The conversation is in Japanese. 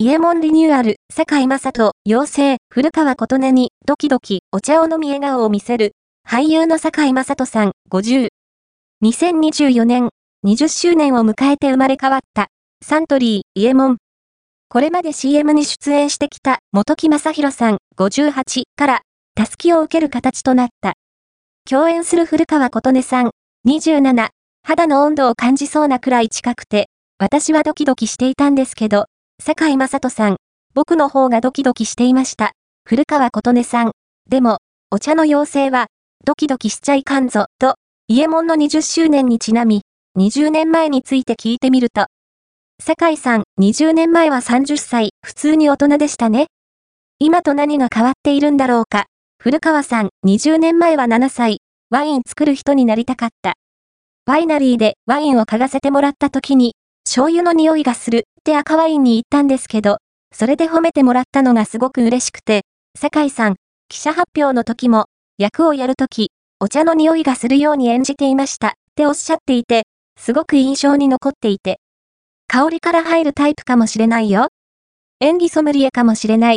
イエモンリニューアル、坂井正人、妖精、古川琴音に、ドキドキ、お茶を飲み笑顔を見せる、俳優の坂井正人さん、50。2024年、20周年を迎えて生まれ変わった、サントリー、イエモン。これまで CM に出演してきた、元木正宏さん、58から、たすきを受ける形となった。共演する古川琴音さん、27、肌の温度を感じそうなくらい近くて、私はドキドキしていたんですけど、坂井正人さん、僕の方がドキドキしていました。古川琴音さん。でも、お茶の妖精は、ドキドキしちゃいかんぞ、と、イエモンの20周年にちなみ、20年前について聞いてみると、坂井さん、20年前は30歳、普通に大人でしたね。今と何が変わっているんだろうか。古川さん、20年前は7歳、ワイン作る人になりたかった。ワイナリーでワインを嗅がせてもらった時に、醤油の匂いがするって赤ワインに言ったんですけど、それで褒めてもらったのがすごく嬉しくて、酒井さん、記者発表の時も、役をやるとき、お茶の匂いがするように演じていましたっておっしゃっていて、すごく印象に残っていて、香りから入るタイプかもしれないよ。演技ソムリエかもしれない。